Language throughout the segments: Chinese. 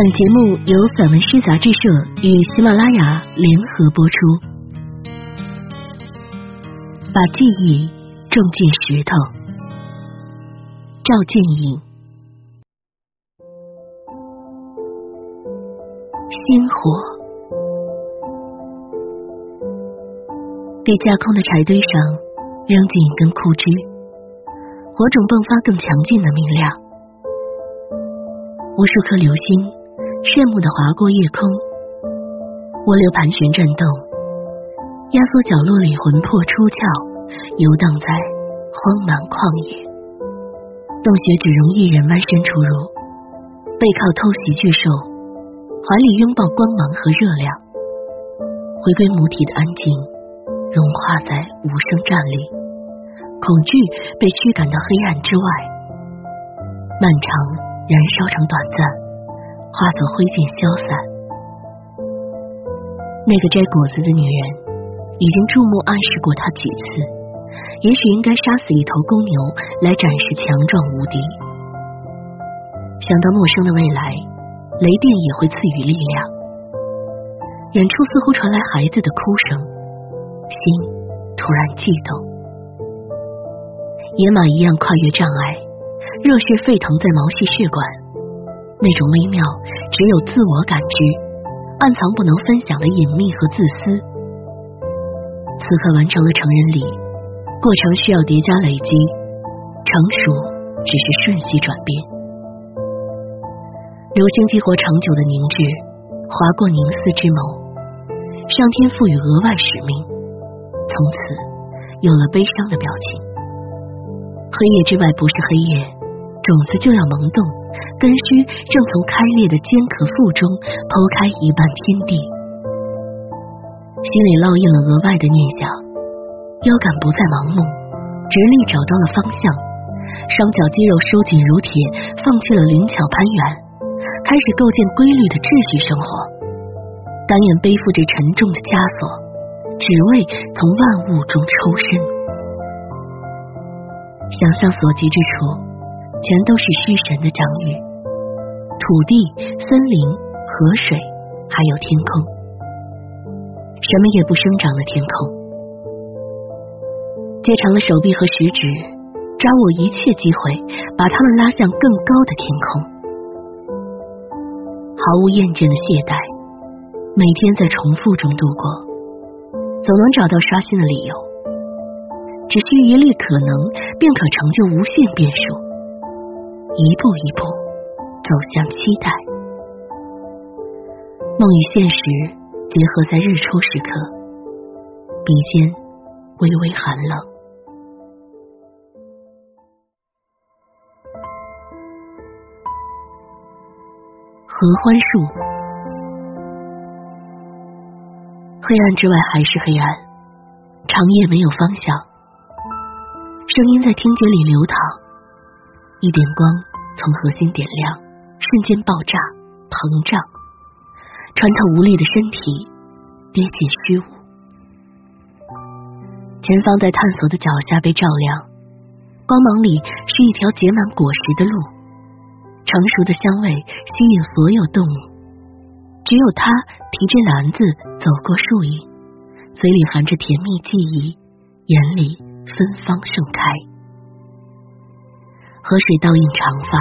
本节目由散文诗杂志社与喜马拉雅联合播出。把记忆种进石头。赵建颖。星火。被架空的柴堆上扔进一根枯枝，火种迸发更强劲的明亮。无数颗流星。炫目的划过夜空，涡流盘旋转动，压缩角落里魂魄出窍，游荡在荒蛮旷野。洞穴只容一人弯身出入，背靠偷袭巨兽，怀里拥抱光芒和热量，回归母体的安静，融化在无声站立，恐惧被驱赶到黑暗之外，漫长燃烧成短暂。化作灰烬消散。那个摘果子的女人已经注目暗示过他几次，也许应该杀死一头公牛来展示强壮无敌。想到陌生的未来，雷电也会赐予力量。远处似乎传来孩子的哭声，心突然悸动。野马一样跨越障碍，热血沸腾在毛细血管。那种微妙，只有自我感知，暗藏不能分享的隐秘和自私。此刻完成了成人礼，过程需要叠加累积，成熟只是瞬息转变。流星激活长久的凝滞，划过凝思之眸，上天赋予额外使命，从此有了悲伤的表情。黑夜之外不是黑夜，种子就要萌动。根须正从开裂的尖壳腹中剖开一半天地，心里烙印了额外的念想，腰杆不再盲目，直立找到了方向，双脚肌肉收紧如铁，放弃了灵巧攀援，开始构建规律的秩序生活，甘愿背负着沉重的枷锁，只为从万物中抽身。想象所及之处。全都是虚神的掌语，土地、森林、河水，还有天空，什么也不生长的天空。接长了手臂和食指，抓握一切机会，把它们拉向更高的天空。毫无厌倦的懈怠，每天在重复中度过，总能找到刷新的理由。只需一粒可能，便可成就无限变数。一步一步走向期待，梦与现实结合在日出时刻，鼻尖微微寒冷。合欢树，黑暗之外还是黑暗，长夜没有方向，声音在听觉里流淌。一点光从核心点亮，瞬间爆炸膨胀，穿透无力的身体，跌进虚无。前方在探索的脚下被照亮，光芒里是一条结满果实的路，成熟的香味吸引所有动物。只有他提着篮子走过树影，嘴里含着甜蜜记忆，眼里芬芳盛开。河水倒映长发，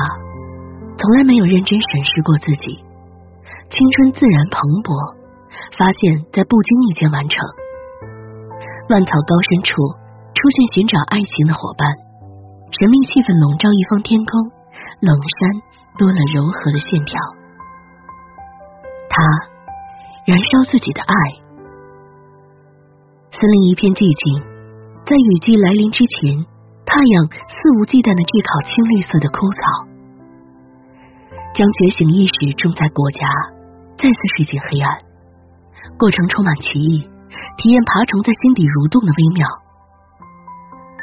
从来没有认真审视过自己。青春自然蓬勃，发现在不经意间完成。乱草高深处出现寻找爱情的伙伴，神秘气氛笼罩一方天空，冷山多了柔和的线条。他燃烧自己的爱。森林一片寂静，在雨季来临之前。太阳肆无忌惮的炙烤青绿色的枯草，将觉醒意识种在国家，再次睡进黑暗。过程充满奇异，体验爬虫在心底蠕动的微妙。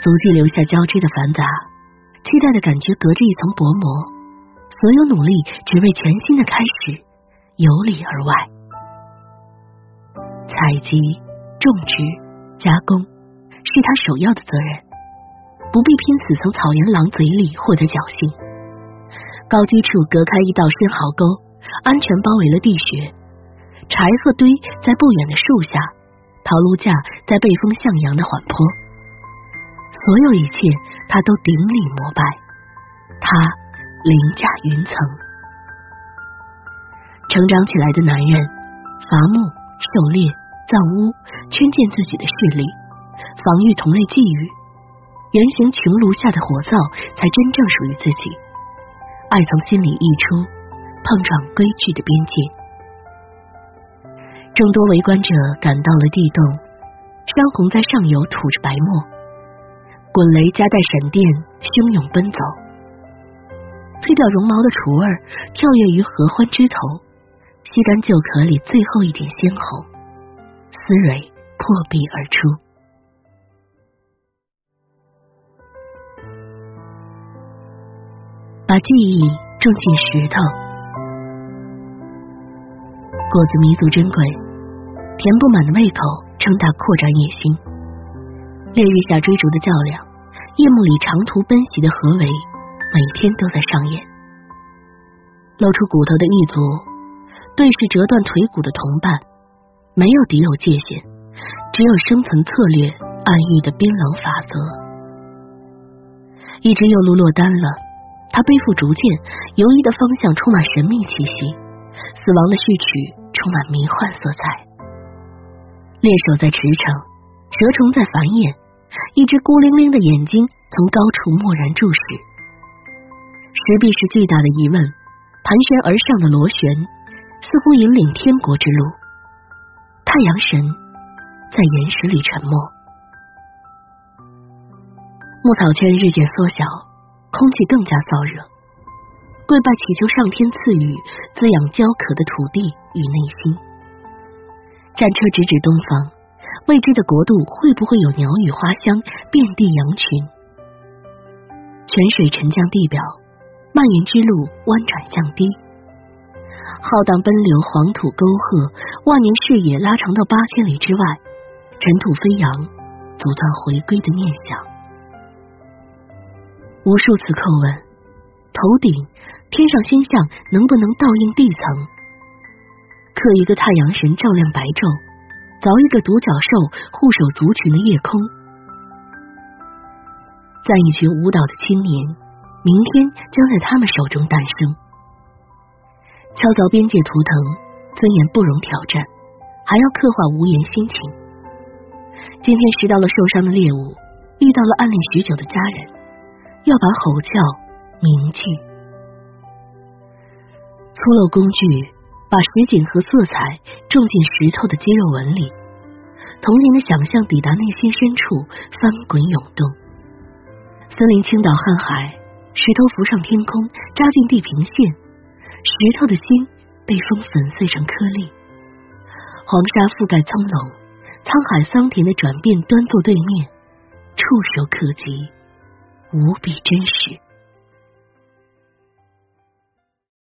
足迹留下交织的繁杂，期待的感觉隔着一层薄膜。所有努力只为全新的开始，由里而外。采集、种植、加工，是他首要的责任。不必拼死从草原狼嘴里获得侥幸。高居处隔开一道深壕沟，安全包围了地穴，柴禾堆在不远的树下，陶炉架在背风向阳的缓坡，所有一切他都顶礼膜拜，他凌驾云层。成长起来的男人，伐木、狩猎、造屋，圈建自己的势力，防御同类觊觎，圆形穹庐下的火灶才真正属于自己。爱从心里溢出，碰撞规矩的边界。众多围观者感到了地动，山洪在上游吐着白沫，滚雷夹带闪电汹涌奔走，褪掉绒毛的雏儿跳跃于合欢枝头。吸干旧壳里最后一点鲜红，丝蕊破壁而出。把记忆种进石头，果子弥足珍贵，填不满的胃口，撑大扩展野心。烈日下追逐的较量，夜幕里长途奔袭的合围，每天都在上演。露出骨头的一族。对视折断腿骨的同伴，没有敌友界限，只有生存策略暗喻的冰冷法则。一只幼鹿落单了，他背负竹剑，游移的方向充满神秘气息，死亡的序曲充满迷幻色彩。猎手在驰骋，蛇虫在繁衍，一只孤零零的眼睛从高处默然注视。石壁是巨大的疑问，盘旋而上的螺旋。似乎引领天国之路。太阳神在岩石里沉默。牧草圈日渐缩小，空气更加燥热。跪拜祈求上天赐予滋养焦渴的土地与内心。战车直指东方，未知的国度会不会有鸟语花香，遍地羊群？泉水沉降地表，蔓延之路弯转降低。浩荡奔流，黄土沟壑，万年视野拉长到八千里之外，尘土飞扬，阻断回归的念想。无数次叩问：头顶天上星象能不能倒映地层？刻一个太阳神照亮白昼，凿一个独角兽护守族群的夜空。在一群舞蹈的青年，明天将在他们手中诞生。敲凿边界图腾，尊严不容挑战，还要刻画无言心情。今天拾到了受伤的猎物，遇到了暗恋许久的家人，要把吼叫铭记。粗陋工具把实景和色彩种进石头的肌肉纹理，童年的想象抵达内心深处，翻滚涌动。森林倾倒瀚海，石头浮上天空，扎进地平线。石头的心被风粉碎成颗粒，黄沙覆盖苍龙，沧海桑田的转变端坐对面，触手可及，无比真实。